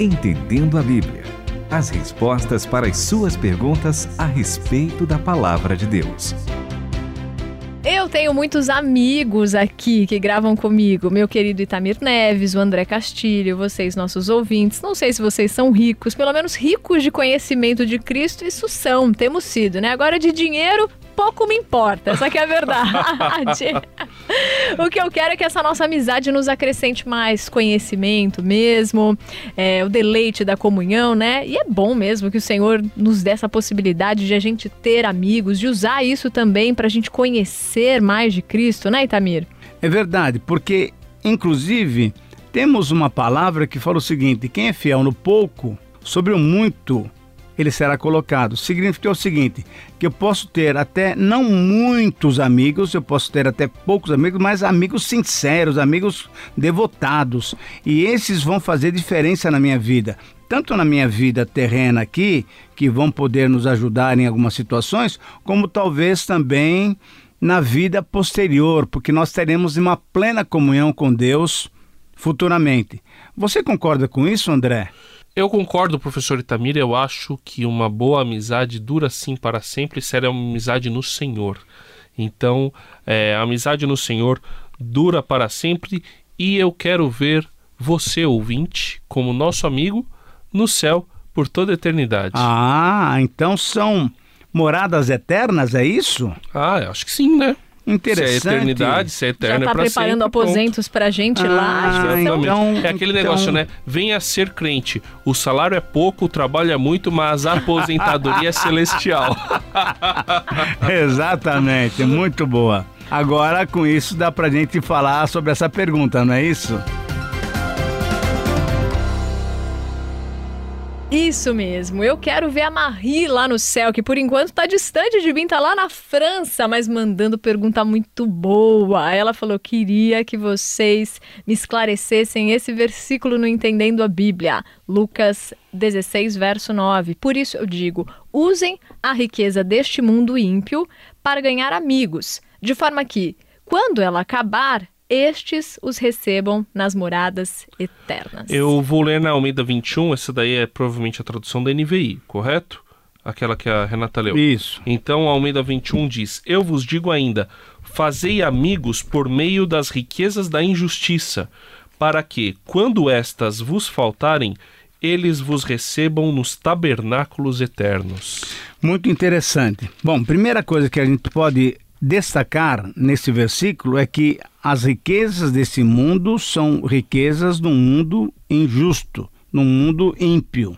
Entendendo a Bíblia. As respostas para as suas perguntas a respeito da palavra de Deus. Eu tenho muitos amigos aqui que gravam comigo. Meu querido Itamir Neves, o André Castilho, vocês, nossos ouvintes. Não sei se vocês são ricos, pelo menos ricos de conhecimento de Cristo, isso são, temos sido, né? Agora de dinheiro, pouco me importa, essa que é a verdade. o que eu quero é que essa nossa amizade nos acrescente mais conhecimento mesmo, é, o deleite da comunhão, né? E é bom mesmo que o Senhor nos dê essa possibilidade de a gente ter amigos, de usar isso também para a gente conhecer mais de Cristo, né, Itamir? É verdade, porque, inclusive, temos uma palavra que fala o seguinte: quem é fiel no pouco, sobre o muito ele será colocado. Significa o seguinte, que eu posso ter até não muitos amigos, eu posso ter até poucos amigos, mas amigos sinceros, amigos devotados. E esses vão fazer diferença na minha vida. Tanto na minha vida terrena aqui, que vão poder nos ajudar em algumas situações, como talvez também na vida posterior, porque nós teremos uma plena comunhão com Deus futuramente. Você concorda com isso, André? Eu concordo, professor Itamir. Eu acho que uma boa amizade dura sim para sempre será uma amizade no Senhor. Então, é, a amizade no Senhor dura para sempre e eu quero ver você, ouvinte, como nosso amigo, no céu por toda a eternidade. Ah, então são moradas eternas, é isso? Ah, acho que sim, né? Interessante. Se é eternidade, se é eterno Já tá é preparando sempre, aposentos pra gente Ah, lá. então- Então, é aquele então- negócio, né? Venha ser crente. O salário é pouco, o trabalho é muito, mas a aposentadoria é celestial. Exatamente, muito boa. Agora, com isso, dá pra gente falar sobre essa pergunta, não é isso? Isso mesmo. Eu quero ver a Marie lá no céu, que por enquanto tá distante de mim, tá lá na França, mas mandando pergunta muito boa. Ela falou: queria que vocês me esclarecessem esse versículo no Entendendo a Bíblia. Lucas 16, verso 9. Por isso eu digo: usem a riqueza deste mundo ímpio para ganhar amigos, de forma que, quando ela acabar, estes os recebam nas moradas eternas. Eu vou ler na Almeida 21, essa daí é provavelmente a tradução da NVI, correto? Aquela que a Renata leu. Isso. Então, a Almeida 21 diz: Eu vos digo ainda, fazei amigos por meio das riquezas da injustiça, para que, quando estas vos faltarem, eles vos recebam nos tabernáculos eternos. Muito interessante. Bom, primeira coisa que a gente pode destacar nesse versículo é que as riquezas desse mundo são riquezas num mundo injusto, num mundo ímpio.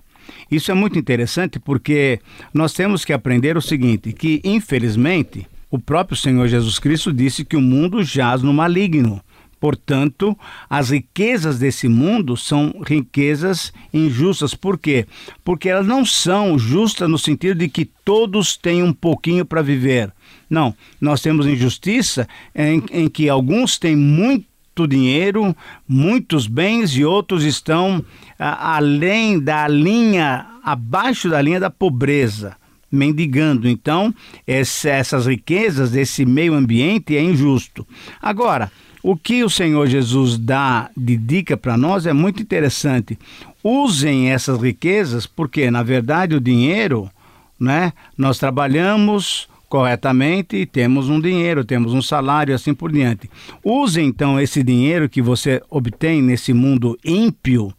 Isso é muito interessante porque nós temos que aprender o seguinte, que infelizmente o próprio Senhor Jesus Cristo disse que o mundo jaz no maligno. Portanto, as riquezas desse mundo são riquezas injustas. Por quê? Porque elas não são justas no sentido de que todos têm um pouquinho para viver. Não, nós temos injustiça em, em que alguns têm muito dinheiro, muitos bens e outros estão a, além da linha, abaixo da linha da pobreza mendigando. Então, esse, essas riquezas desse meio ambiente é injusto. Agora, o que o Senhor Jesus dá de dica para nós é muito interessante. Usem essas riquezas, porque na verdade o dinheiro, né? Nós trabalhamos corretamente e temos um dinheiro, temos um salário assim por diante. Use então esse dinheiro que você obtém nesse mundo ímpio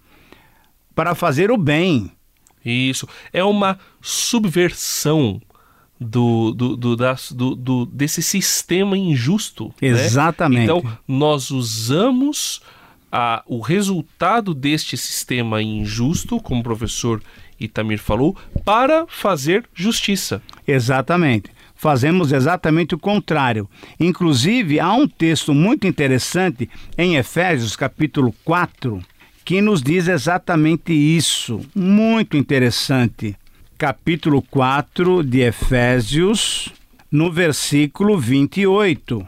para fazer o bem. Isso. É uma subversão do, do, do, das- do- do- desse sistema injusto. né? Exatamente. Então, nós usamos a, o resultado deste sistema injusto, como o professor Itamir falou, para fazer justiça. Exatamente. Fazemos exatamente o contrário. Inclusive, há um texto muito interessante em Efésios, capítulo 4, que nos diz exatamente isso. Muito interessante. Capítulo 4 de Efésios, no versículo 28.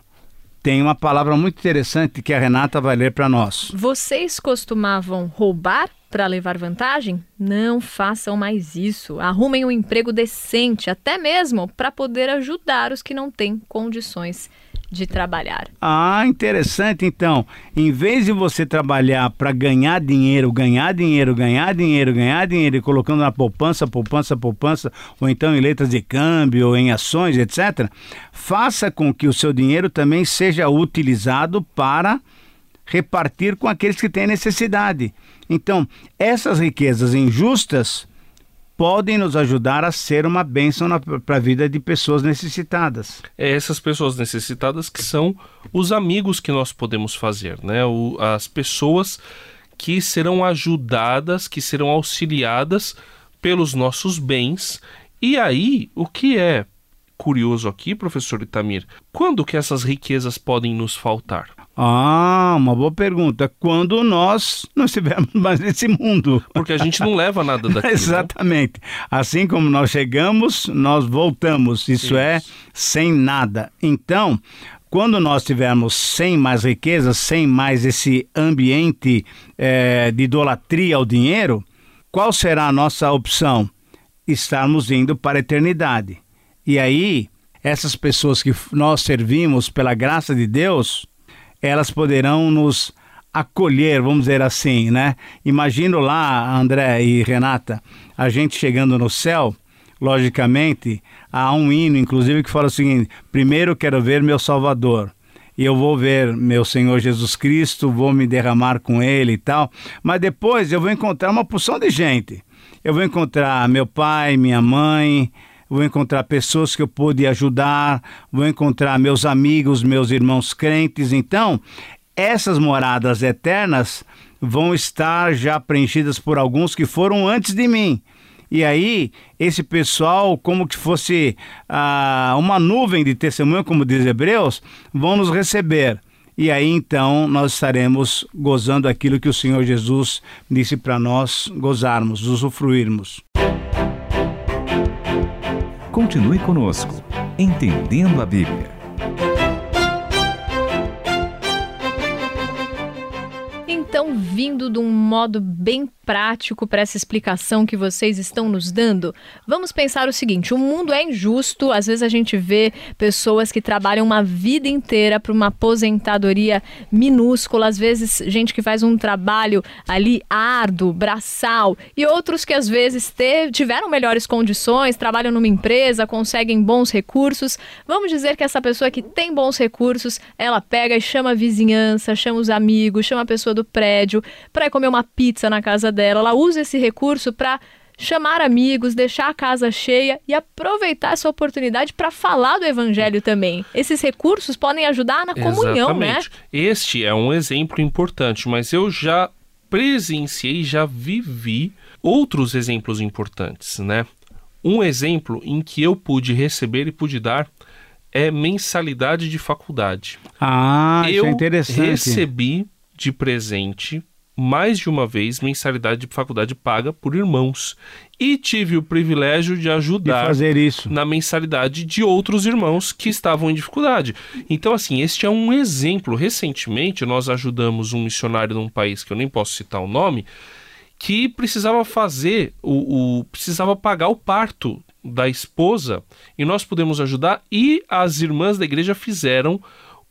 Tem uma palavra muito interessante que a Renata vai ler para nós. Vocês costumavam roubar para levar vantagem? Não façam mais isso. Arrumem um emprego decente, até mesmo para poder ajudar os que não têm condições de trabalhar. Ah, interessante. Então, em vez de você trabalhar para ganhar dinheiro, ganhar dinheiro, ganhar dinheiro, ganhar dinheiro e colocando na poupança, poupança, poupança, ou então em letras de câmbio, ou em ações, etc., faça com que o seu dinheiro também seja utilizado para repartir com aqueles que têm necessidade. Então, essas riquezas injustas podem nos ajudar a ser uma bênção para a vida de pessoas necessitadas. É essas pessoas necessitadas que são os amigos que nós podemos fazer, né? O, as pessoas que serão ajudadas, que serão auxiliadas pelos nossos bens. E aí, o que é curioso aqui, professor Itamir, quando que essas riquezas podem nos faltar? Ah, uma boa pergunta. Quando nós não estivermos mais nesse mundo. Porque a gente não leva nada daqui. Né? Exatamente. Assim como nós chegamos, nós voltamos. Isso, Isso é sem nada. Então, quando nós tivermos sem mais riqueza, sem mais esse ambiente é, de idolatria ao dinheiro, qual será a nossa opção? Estarmos indo para a eternidade. E aí, essas pessoas que nós servimos pela graça de Deus, elas poderão nos acolher, vamos dizer assim, né? Imagino lá, André e Renata, a gente chegando no céu, logicamente, há um hino, inclusive, que fala o seguinte: primeiro quero ver meu Salvador. E eu vou ver meu Senhor Jesus Cristo, vou me derramar com Ele e tal. Mas depois eu vou encontrar uma porção de gente. Eu vou encontrar meu pai, minha mãe, vou encontrar pessoas que eu pude ajudar, vou encontrar meus amigos, meus irmãos crentes. Então, essas moradas eternas vão estar já preenchidas por alguns que foram antes de mim. E aí, esse pessoal, como que fosse ah, uma nuvem de testemunho, como diz Hebreus, vão nos receber. E aí então nós estaremos gozando aquilo que o Senhor Jesus disse para nós gozarmos, usufruirmos. Continue conosco, Entendendo a Bíblia. Então, vindo de um modo bem prático para essa explicação que vocês estão nos dando, vamos pensar o seguinte: o mundo é injusto, às vezes a gente vê pessoas que trabalham uma vida inteira para uma aposentadoria minúscula, às vezes gente que faz um trabalho ali árduo, braçal, e outros que às vezes te, tiveram melhores condições, trabalham numa empresa, conseguem bons recursos. Vamos dizer que essa pessoa que tem bons recursos, ela pega e chama a vizinhança, chama os amigos, chama a pessoa do prédio para comer uma pizza na casa dela. Ela usa esse recurso para chamar amigos, deixar a casa cheia e aproveitar essa oportunidade para falar do evangelho também. Esses recursos podem ajudar na comunhão, né? Exatamente. né? Este é um exemplo importante, mas eu já presenciei, já vivi outros exemplos importantes, né? Um exemplo em que eu pude receber e pude dar é mensalidade de faculdade. Ah, eu isso é interessante. Eu recebi de presente mais de uma vez mensalidade de faculdade paga por irmãos e tive o privilégio de ajudar fazer isso na mensalidade de outros irmãos que estavam em dificuldade. Então, assim, este é um exemplo. Recentemente, nós ajudamos um missionário num país que eu nem posso citar o nome, que precisava fazer o, o precisava pagar o parto da esposa e nós pudemos ajudar e as irmãs da igreja fizeram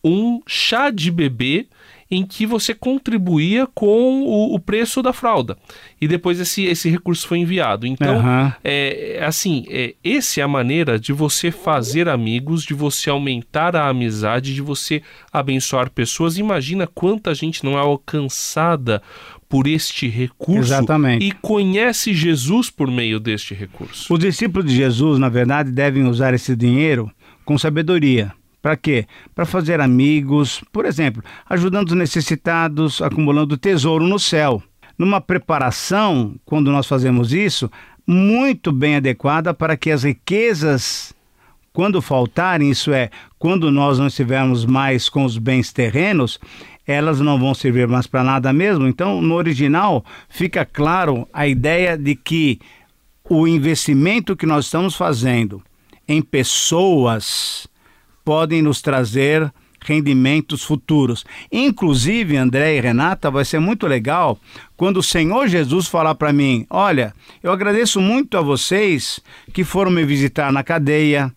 um chá de bebê em que você contribuía com o, o preço da fralda. E depois esse, esse recurso foi enviado. Então, uhum. é, assim, é, essa é a maneira de você fazer amigos, de você aumentar a amizade, de você abençoar pessoas. Imagina quanta gente não é alcançada por este recurso Exatamente. e conhece Jesus por meio deste recurso. Os discípulos de Jesus, na verdade, devem usar esse dinheiro com sabedoria. Para quê? Para fazer amigos, por exemplo, ajudando os necessitados, acumulando tesouro no céu. Numa preparação, quando nós fazemos isso, muito bem adequada para que as riquezas, quando faltarem, isso é, quando nós não estivermos mais com os bens terrenos, elas não vão servir mais para nada mesmo. Então, no original, fica claro a ideia de que o investimento que nós estamos fazendo em pessoas podem nos trazer rendimentos futuros. Inclusive, André e Renata, vai ser muito legal quando o Senhor Jesus falar para mim: Olha, eu agradeço muito a vocês que foram me visitar na cadeia,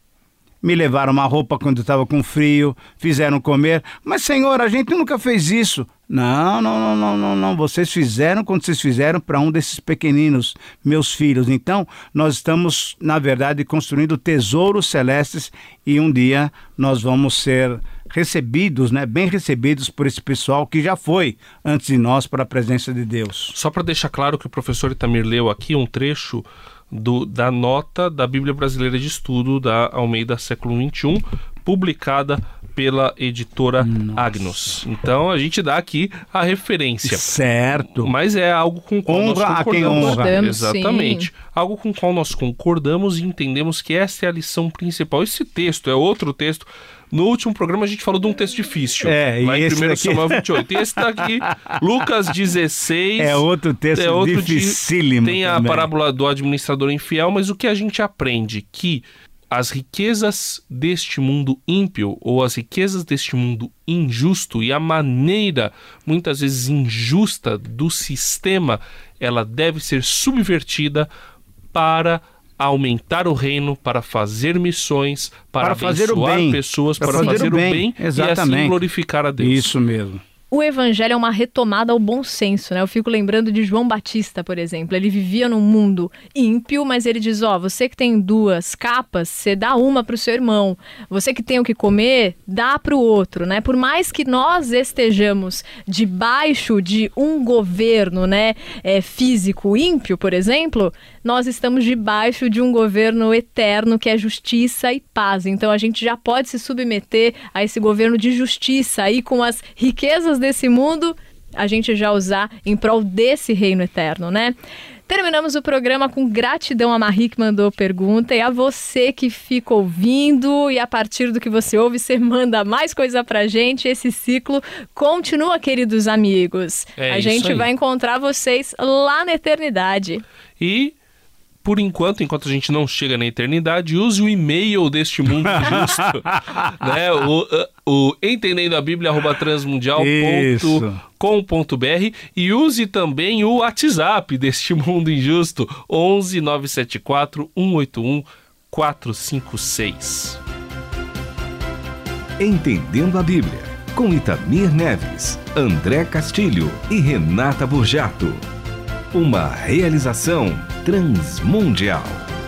me levaram uma roupa quando estava com frio, fizeram comer. Mas, Senhor, a gente nunca fez isso. Não, não, não, não, não, não. Vocês fizeram quando vocês fizeram para um desses pequeninos, meus filhos. Então, nós estamos, na verdade, construindo tesouros celestes e um dia nós vamos ser recebidos, né, bem recebidos por esse pessoal que já foi antes de nós para a presença de Deus. Só para deixar claro que o professor Itamir leu aqui um trecho do, da nota da Bíblia Brasileira de Estudo da Almeida Século XXI, publicada pela editora Nossa. Agnus. Então a gente dá aqui a referência. Certo. Mas é algo com qual honra nós concordamos. A quem honra. Exatamente. Sim. Algo com qual nós concordamos e entendemos que essa é a lição principal. Esse texto é outro texto. No último programa a gente falou de um texto difícil. É, lá e em 1 daqui... Samuel 28. Esse daqui, Lucas 16. É outro texto é outro dificílimo. De, tem a parábola do administrador infiel, mas o que a gente aprende? Que as riquezas deste mundo ímpio ou as riquezas deste mundo injusto e a maneira muitas vezes injusta do sistema, ela deve ser subvertida para aumentar o reino, para fazer missões, para, para fazer o bem, pessoas, para, para fazer, fazer, o bem, bem Exatamente. e assim glorificar a Deus. Isso mesmo o evangelho é uma retomada ao bom senso, né? Eu fico lembrando de João Batista, por exemplo. Ele vivia num mundo ímpio, mas ele diz: Ó, oh, você que tem duas capas, você dá uma para o seu irmão. Você que tem o que comer, dá para o outro, né? Por mais que nós estejamos debaixo de um governo, né, é, físico ímpio, por exemplo, nós estamos debaixo de um governo eterno que é justiça e paz. Então a gente já pode se submeter a esse governo de justiça aí com as riquezas desse mundo, a gente já usar em prol desse reino eterno, né? Terminamos o programa com gratidão a Marie que mandou pergunta e a você que fica ouvindo e a partir do que você ouve, você manda mais coisa pra gente. Esse ciclo continua, queridos amigos. É a gente vai encontrar vocês lá na eternidade. E por enquanto, enquanto a gente não chega na eternidade, use o e-mail deste mundo justo, né? O, o entendendo a Bíblia transmundial.com.br e use também o WhatsApp deste mundo injusto 11 974 181 456. Entendendo a Bíblia com Itamir Neves, André Castilho e Renata Burjato. Uma realização Transmundial.